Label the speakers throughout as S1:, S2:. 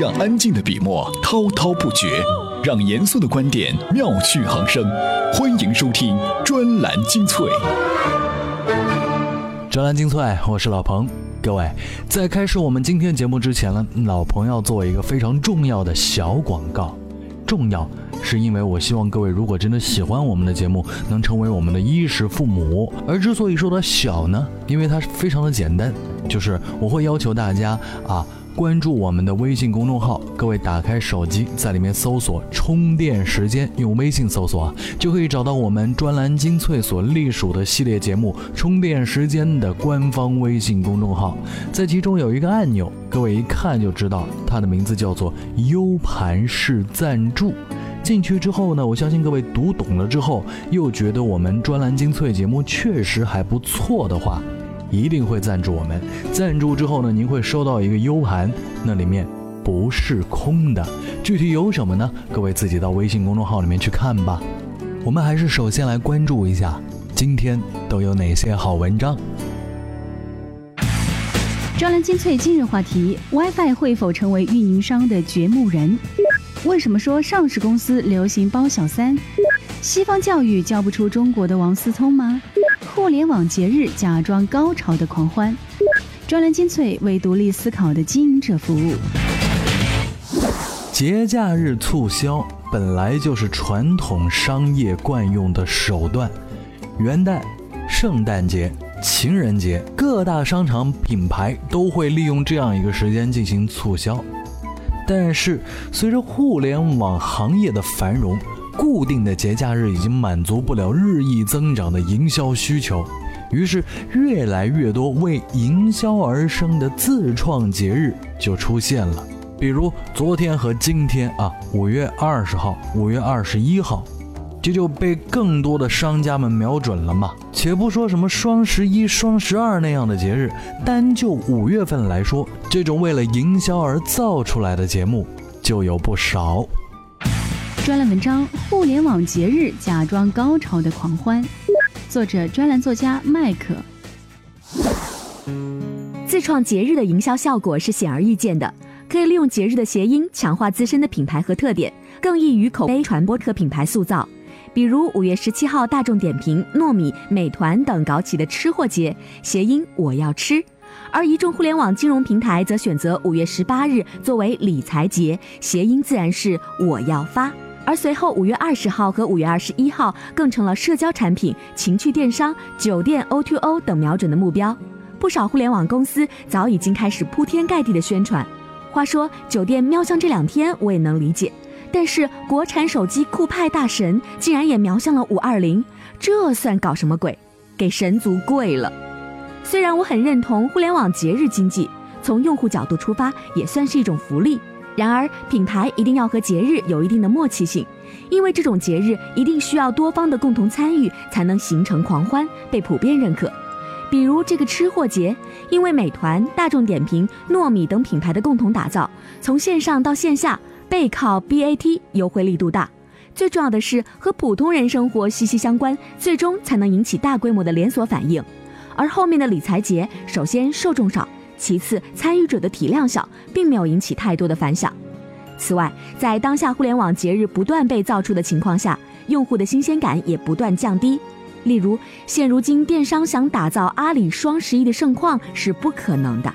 S1: 让安静的笔墨滔滔不绝，让严肃的观点妙趣横生。欢迎收听专栏精粹。
S2: 专栏精粹，我是老彭。各位，在开始我们今天节目之前呢，老彭要做一个非常重要的小广告。重要是因为我希望各位如果真的喜欢我们的节目，能成为我们的衣食父母。而之所以说它小呢，因为它非常的简单，就是我会要求大家啊。关注我们的微信公众号，各位打开手机，在里面搜索“充电时间”，用微信搜索啊，就可以找到我们专栏精粹所隶属的系列节目“充电时间”的官方微信公众号，在其中有一个按钮，各位一看就知道，它的名字叫做 “U 盘式赞助”。进去之后呢，我相信各位读懂了之后，又觉得我们专栏精粹节目确实还不错的话。一定会赞助我们，赞助之后呢，您会收到一个 U 盘，那里面不是空的。具体有什么呢？各位自己到微信公众号里面去看吧。我们还是首先来关注一下今天都有哪些好文章。
S3: 专栏精粹今日话题：WiFi 会否成为运营商的掘墓人？为什么说上市公司流行包小三？西方教育教不出中国的王思聪吗？互联网节日假装高潮的狂欢，专栏精粹为独立思考的经营者服务。
S2: 节假日促销本来就是传统商业惯用的手段，元旦、圣诞节、情人节，各大商场品牌都会利用这样一个时间进行促销。但是，随着互联网行业的繁荣，固定的节假日已经满足不了日益增长的营销需求，于是越来越多为营销而生的自创节日就出现了。比如昨天和今天啊，五月二十号、五月二十一号，这就被更多的商家们瞄准了嘛。且不说什么双十一、双十二那样的节日，单就五月份来说，这种为了营销而造出来的节目就有不少。
S3: 专栏文章：互联网节日假装高潮的狂欢，作者：专栏作家麦克。
S4: 自创节日的营销效果是显而易见的，可以利用节日的谐音强化自身的品牌和特点，更易于口碑传播和品牌塑造。比如五月十七号，大众点评、糯米、美团等搞起的吃货节，谐音“我要吃”；而一众互联网金融平台则选择五月十八日作为理财节，谐音自然是“我要发”。而随后五月二十号和五月二十一号更成了社交产品、情趣电商、酒店 O2O 等瞄准的目标。不少互联网公司早已经开始铺天盖地的宣传。话说酒店瞄向这两天我也能理解，但是国产手机酷派大神竟然也瞄向了五二零，这算搞什么鬼？给神族跪了！虽然我很认同互联网节日经济，从用户角度出发也算是一种福利。然而，品牌一定要和节日有一定的默契性，因为这种节日一定需要多方的共同参与，才能形成狂欢，被普遍认可。比如这个吃货节，因为美团、大众点评、糯米等品牌的共同打造，从线上到线下背靠 BAT，优惠力度大。最重要的是和普通人生活息息相关，最终才能引起大规模的连锁反应。而后面的理财节，首先受众少。其次，参与者的体量小，并没有引起太多的反响。此外，在当下互联网节日不断被造出的情况下，用户的新鲜感也不断降低。例如，现如今电商想打造阿里双十一的盛况是不可能的。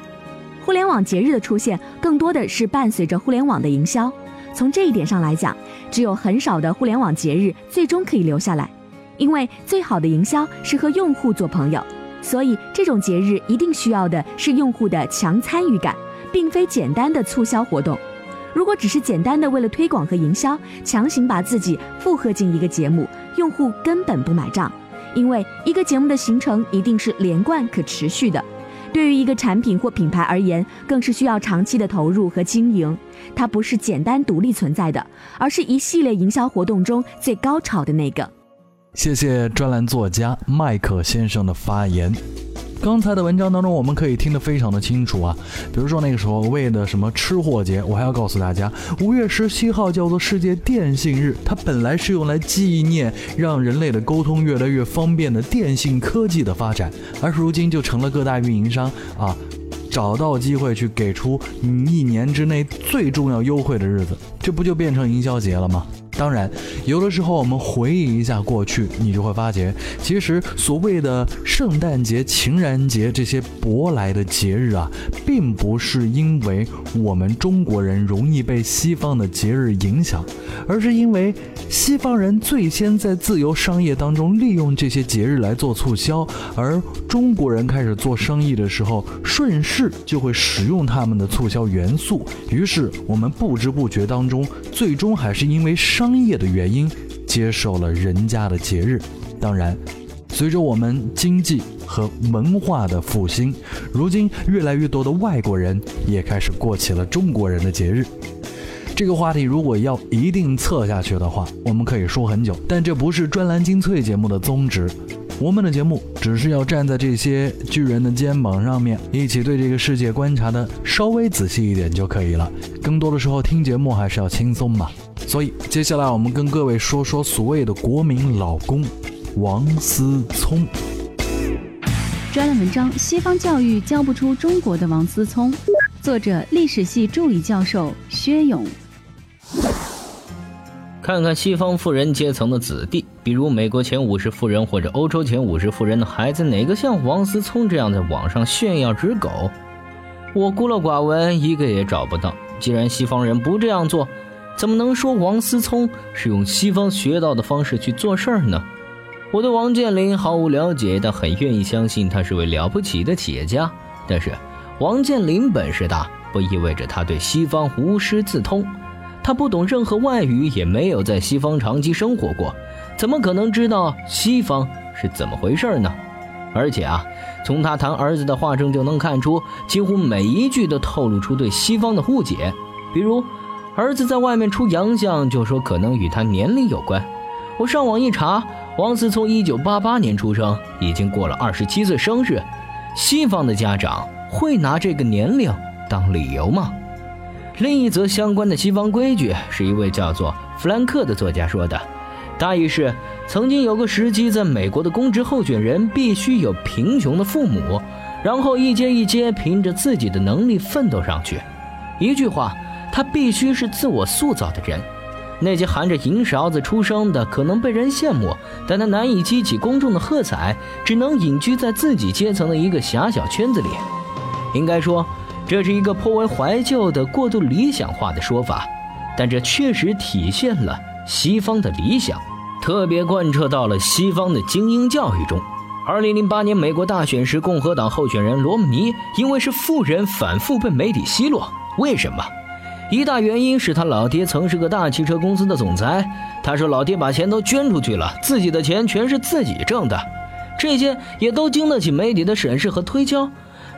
S4: 互联网节日的出现，更多的是伴随着互联网的营销。从这一点上来讲，只有很少的互联网节日最终可以留下来，因为最好的营销是和用户做朋友。所以，这种节日一定需要的是用户的强参与感，并非简单的促销活动。如果只是简单的为了推广和营销，强行把自己附合进一个节目，用户根本不买账。因为一个节目的形成一定是连贯可持续的，对于一个产品或品牌而言，更是需要长期的投入和经营。它不是简单独立存在的，而是一系列营销活动中最高潮的那个。
S2: 谢谢专栏作家麦克先生的发言。刚才的文章当中，我们可以听得非常的清楚啊。比如说那个时候为的什么吃货节，我还要告诉大家，五月十七号叫做世界电信日，它本来是用来纪念让人类的沟通越来越方便的电信科技的发展，而如今就成了各大运营商啊。找到机会去给出你一年之内最重要优惠的日子，这不就变成营销节了吗？当然，有的时候我们回忆一下过去，你就会发觉，其实所谓的圣诞节、情人节这些舶来的节日啊，并不是因为我们中国人容易被西方的节日影响，而是因为西方人最先在自由商业当中利用这些节日来做促销，而中国人开始做生意的时候，顺势就会使用他们的促销元素，于是我们不知不觉当中，最终还是因为商。商业的原因，接受了人家的节日。当然，随着我们经济和文化的复兴，如今越来越多的外国人也开始过起了中国人的节日。这个话题如果要一定测下去的话，我们可以说很久。但这不是专栏精粹节目的宗旨。我们的节目只是要站在这些巨人的肩膀上面，一起对这个世界观察的稍微仔细一点就可以了。更多的时候听节目还是要轻松嘛。所以，接下来我们跟各位说说所谓的国民老公王思聪。
S3: 专栏文章：西方教育教不出中国的王思聪。作者：历史系助理教授薛勇。
S5: 看看西方富人阶层的子弟，比如美国前五十富人或者欧洲前五十富人的孩子，哪个像王思聪这样在网上炫耀只狗？我孤陋寡闻，一个也找不到。既然西方人不这样做，怎么能说王思聪是用西方学到的方式去做事儿呢？我对王健林毫无了解，但很愿意相信他是位了不起的企业家。但是，王健林本事大，不意味着他对西方无师自通。他不懂任何外语，也没有在西方长期生活过，怎么可能知道西方是怎么回事呢？而且啊，从他谈儿子的话中就能看出，几乎每一句都透露出对西方的误解，比如。儿子在外面出洋相，就说可能与他年龄有关。我上网一查，王思聪一九八八年出生，已经过了二十七岁生日。西方的家长会拿这个年龄当理由吗？另一则相关的西方规矩，是一位叫做弗兰克的作家说的，大意是：曾经有个时期，在美国的公职候选人必须有贫穷的父母，然后一阶一阶凭着自己的能力奋斗上去。一句话。他必须是自我塑造的人，那些含着银勺子出生的可能被人羡慕，但他难以激起公众的喝彩，只能隐居在自己阶层的一个狭小圈子里。应该说，这是一个颇为怀旧的、过度理想化的说法，但这确实体现了西方的理想，特别贯彻到了西方的精英教育中。二零零八年美国大选时，共和党候选人罗姆尼因为是富人，反复被媒体奚落。为什么？一大原因是他老爹曾是个大汽车公司的总裁。他说老爹把钱都捐出去了，自己的钱全是自己挣的。这些也都经得起媒体的审视和推敲。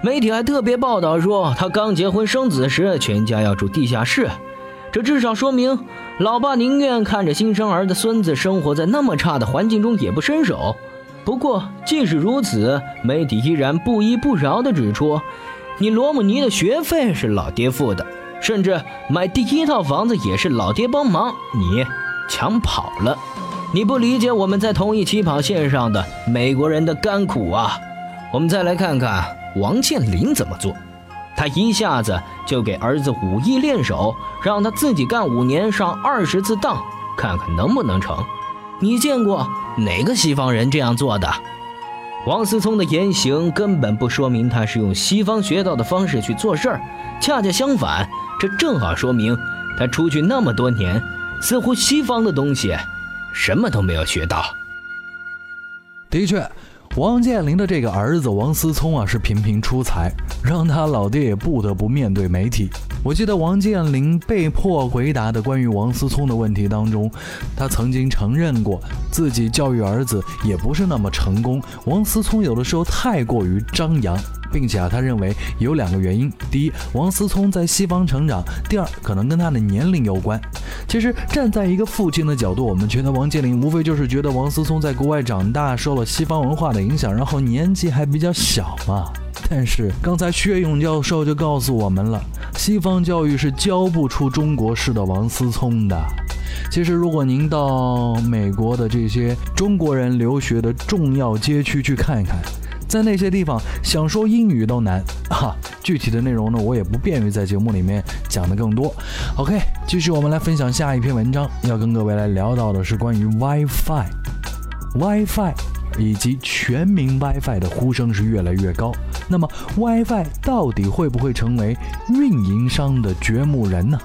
S5: 媒体还特别报道说，他刚结婚生子时，全家要住地下室。这至少说明，老爸宁愿看着新生儿的孙子生活在那么差的环境中，也不伸手。不过，即使如此，媒体依然不依不饶地指出：“你罗姆尼的学费是老爹付的。”甚至买第一套房子也是老爹帮忙，你抢跑了，你不理解我们在同一起跑线上的美国人的甘苦啊！我们再来看看王健林怎么做，他一下子就给儿子武艺练手，让他自己干五年，上二十次当，看看能不能成。你见过哪个西方人这样做的？王思聪的言行根本不说明他是用西方学到的方式去做事儿，恰恰相反。这正好说明，他出去那么多年，似乎西方的东西，什么都没有学到。
S2: 的确，王健林的这个儿子王思聪啊，是频频出彩，让他老爹也不得不面对媒体。我记得王健林被迫回答的关于王思聪的问题当中，他曾经承认过自己教育儿子也不是那么成功。王思聪有的时候太过于张扬。并且啊，他认为有两个原因：第一，王思聪在西方成长；第二，可能跟他的年龄有关。其实站在一个父亲的角度，我们觉得王健林无非就是觉得王思聪在国外长大，受了西方文化的影响，然后年纪还比较小嘛。但是刚才薛勇教授就告诉我们了，西方教育是教不出中国式的王思聪的。其实，如果您到美国的这些中国人留学的重要街区去看一看。在那些地方想说英语都难啊。具体的内容呢，我也不便于在节目里面讲的更多。OK，继续我们来分享下一篇文章，要跟各位来聊到的是关于 WiFi，WiFi 以及全民 WiFi 的呼声是越来越高。那么 WiFi 到底会不会成为运营商的掘墓人呢？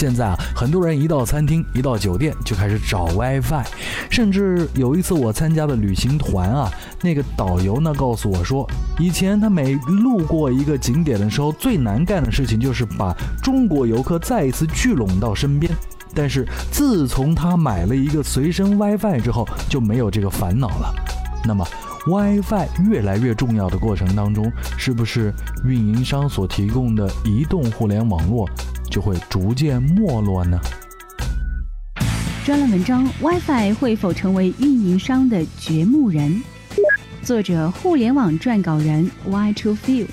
S2: 现在啊，很多人一到餐厅、一到酒店就开始找 WiFi，甚至有一次我参加的旅行团啊，那个导游呢告诉我说，以前他每路过一个景点的时候，最难干的事情就是把中国游客再一次聚拢到身边。但是自从他买了一个随身 WiFi 之后，就没有这个烦恼了。那么 WiFi 越来越重要的过程当中，是不是运营商所提供的移动互联网络？就会逐渐没落呢。
S3: 专栏文章：WiFi 会否成为运营商的掘墓人？作者：互联网撰稿人 Y Two Feel。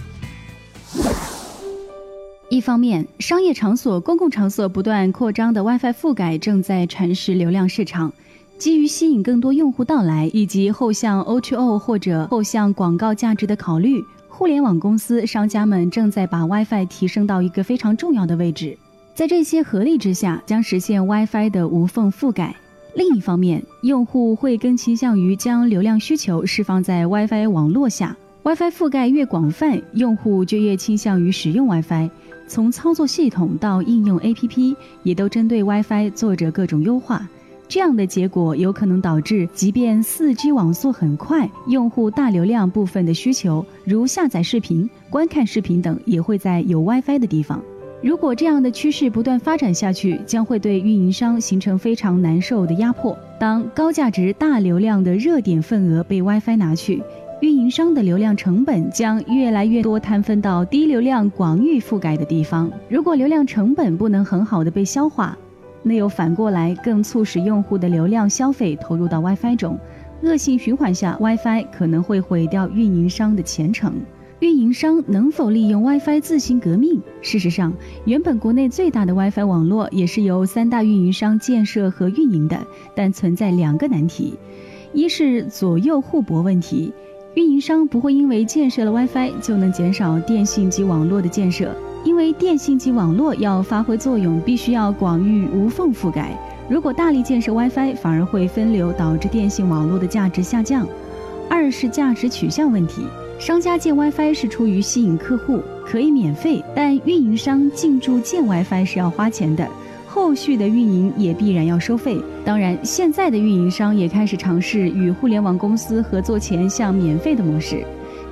S3: 一方面，商业场所、公共场所不断扩张的 WiFi 覆盖正在蚕食流量市场。基于吸引更多用户到来，以及后向 O2O 或者后向广告价值的考虑。互联网公司商家们正在把 WiFi 提升到一个非常重要的位置，在这些合力之下，将实现 WiFi 的无缝覆盖。另一方面，用户会更倾向于将流量需求释放在 WiFi 网络下。WiFi 覆盖越广泛，用户就越倾向于使用 WiFi。从操作系统到应用 APP，也都针对 WiFi 做着各种优化。这样的结果有可能导致，即便 4G 网速很快，用户大流量部分的需求，如下载视频、观看视频等，也会在有 WiFi 的地方。如果这样的趋势不断发展下去，将会对运营商形成非常难受的压迫。当高价值大流量的热点份额被 WiFi 拿去，运营商的流量成本将越来越多摊分到低流量广域覆盖的地方。如果流量成本不能很好的被消化，那又反过来更促使用户的流量消费投入到 WiFi 中，恶性循环下，WiFi 可能会毁掉运营商的前程。运营商能否利用 WiFi 自行革命？事实上，原本国内最大的 WiFi 网络也是由三大运营商建设和运营的，但存在两个难题：一是左右互搏问题，运营商不会因为建设了 WiFi 就能减少电信及网络的建设。因为电信及网络要发挥作用，必须要广域无缝覆盖。如果大力建设 WiFi，反而会分流，导致电信网络的价值下降。二是价值取向问题，商家建 WiFi 是出于吸引客户，可以免费，但运营商进驻建 WiFi 是要花钱的，后续的运营也必然要收费。当然，现在的运营商也开始尝试与互联网公司合作前向免费的模式。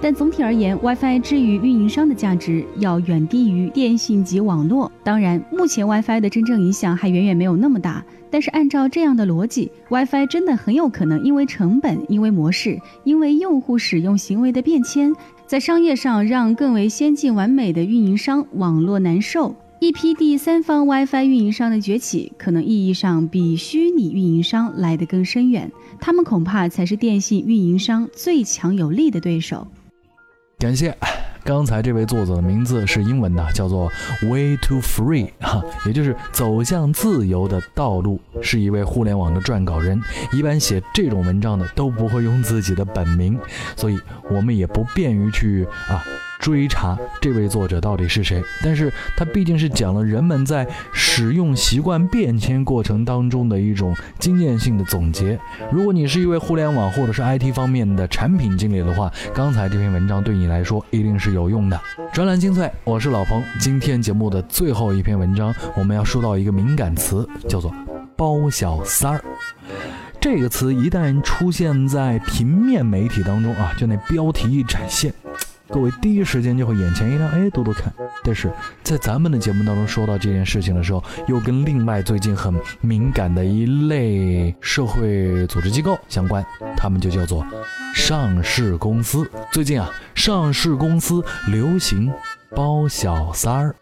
S3: 但总体而言，WiFi 之于运营商的价值要远低于电信及网络。当然，目前 WiFi 的真正影响还远远没有那么大。但是按照这样的逻辑，WiFi 真的很有可能因为成本、因为模式、因为用户使用行为的变迁，在商业上让更为先进完美的运营商网络难受。一批第三方 WiFi 运营商的崛起，可能意义上比虚拟运营商来得更深远。他们恐怕才是电信运营商最强有力的对手。
S2: 感谢，刚才这位作者的名字是英文的，叫做 Way to Free，哈，也就是走向自由的道路，是一位互联网的撰稿人。一般写这种文章的都不会用自己的本名，所以我们也不便于去啊。追查这位作者到底是谁，但是他毕竟是讲了人们在使用习惯变迁过程当中的一种经验性的总结。如果你是一位互联网或者是 IT 方面的产品经理的话，刚才这篇文章对你来说一定是有用的。专栏精粹，我是老彭。今天节目的最后一篇文章，我们要说到一个敏感词，叫做“包小三儿”。这个词一旦出现在平面媒体当中啊，就那标题一展现。各位第一时间就会眼前一亮，哎，多多看。但是在咱们的节目当中说到这件事情的时候，又跟另外最近很敏感的一类社会组织机构相关，他们就叫做上市公司。最近啊，上市公司流行包小三儿。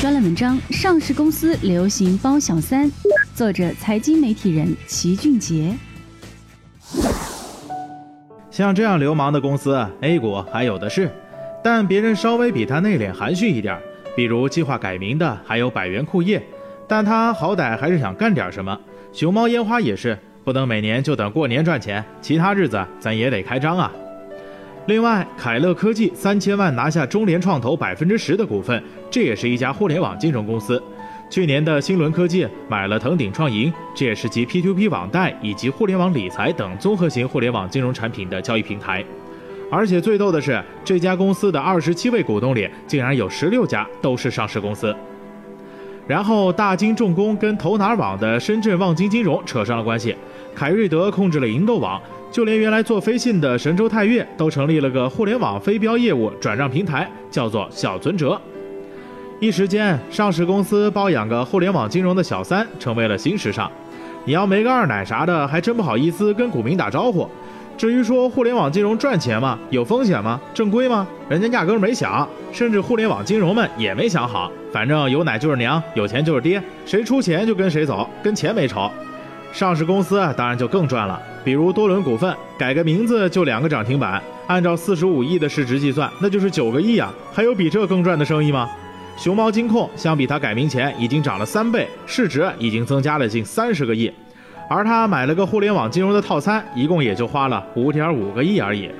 S3: 专栏文章：上市公司流行包小三，作者：财经媒体人齐俊杰。
S6: 像这样流氓的公司，A 股还有的是，但别人稍微比他内敛含蓄一点，比如计划改名的，还有百元库业，但他好歹还是想干点什么。熊猫烟花也是，不能每年就等过年赚钱，其他日子咱也得开张啊。另外，凯乐科技三千万拿下中联创投百分之十的股份，这也是一家互联网金融公司。去年的新轮科技买了腾鼎创银，这也是集 P2P 网贷以及互联网理财等综合型互联网金融产品的交易平台。而且最逗的是，这家公司的二十七位股东里，竟然有十六家都是上市公司。然后，大金重工跟头拿网的深圳望金金融扯上了关系，凯瑞德控制了银豆网。就连原来做飞信的神州泰岳都成立了个互联网飞镖业务转让平台，叫做小存折。一时间，上市公司包养个互联网金融的小三成为了新时尚。你要没个二奶啥的，还真不好意思跟股民打招呼。至于说互联网金融赚钱吗？有风险吗？正规吗？人家压根没想，甚至互联网金融们也没想好。反正有奶就是娘，有钱就是爹，谁出钱就跟谁走，跟钱没仇。上市公司当然就更赚了，比如多伦股份改个名字就两个涨停板，按照四十五亿的市值计算，那就是九个亿啊！还有比这更赚的生意吗？熊猫金控相比它改名前已经涨了三倍，市值已经增加了近三十个亿，而他买了个互联网金融的套餐，一共也就花了五点五个亿而已。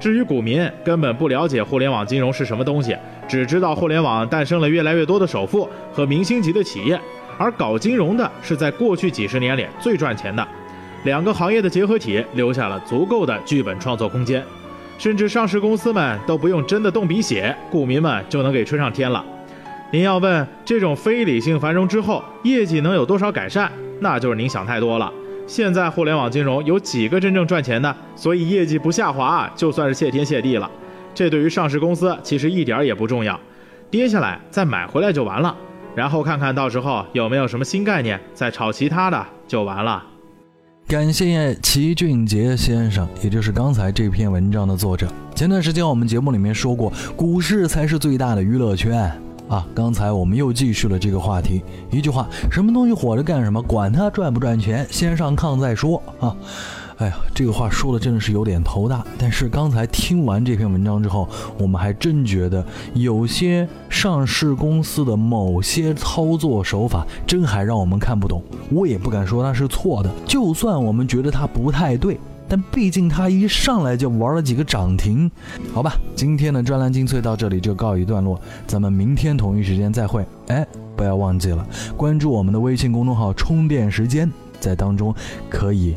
S6: 至于股民根本不了解互联网金融是什么东西，只知道互联网诞生了越来越多的首富和明星级的企业。而搞金融的是在过去几十年里最赚钱的，两个行业的结合体留下了足够的剧本创作空间，甚至上市公司们都不用真的动笔写，股民们就能给吹上天了。您要问这种非理性繁荣之后业绩能有多少改善，那就是您想太多了。现在互联网金融有几个真正赚钱的？所以业绩不下滑就算是谢天谢地了。这对于上市公司其实一点也不重要，跌下来再买回来就完了。然后看看到时候有没有什么新概念，再炒其他的就完了。
S7: 感谢齐俊杰先生，也就是刚才这篇文章的作者。前段时间我们节目里面说过，股市才是最大的娱乐圈啊。刚才我们又继续了这个话题，一句话，什么东西火着干什么？管它赚不赚钱，先上炕再说啊。哎呀，这个话说的真的是有点头大。但是刚才听完这篇文章之后，我们还真觉得有些上市公司的某些操作手法，真还让我们看不懂。我也不敢说它是错的，就算我们觉得它不太对，但毕竟它一上来就玩了几个涨停，好吧。今天的专栏精粹到这里就告一段落，咱们明天同一时间再会。哎，不要忘记了关注我们的微信公众号“充电时间”，在当中可以。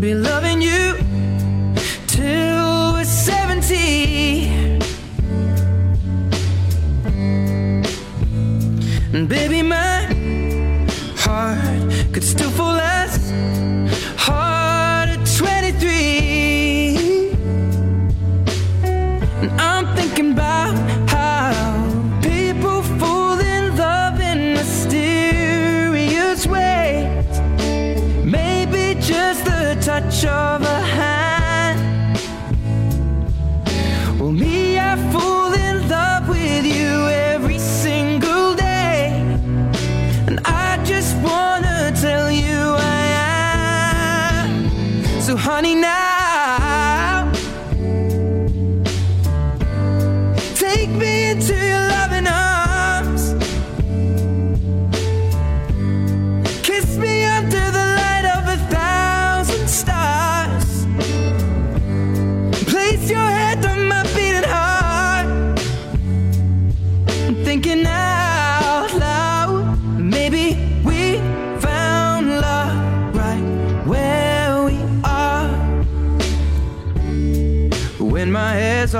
S7: Below. Honey, now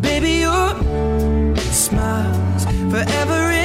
S7: baby, your smile's forever.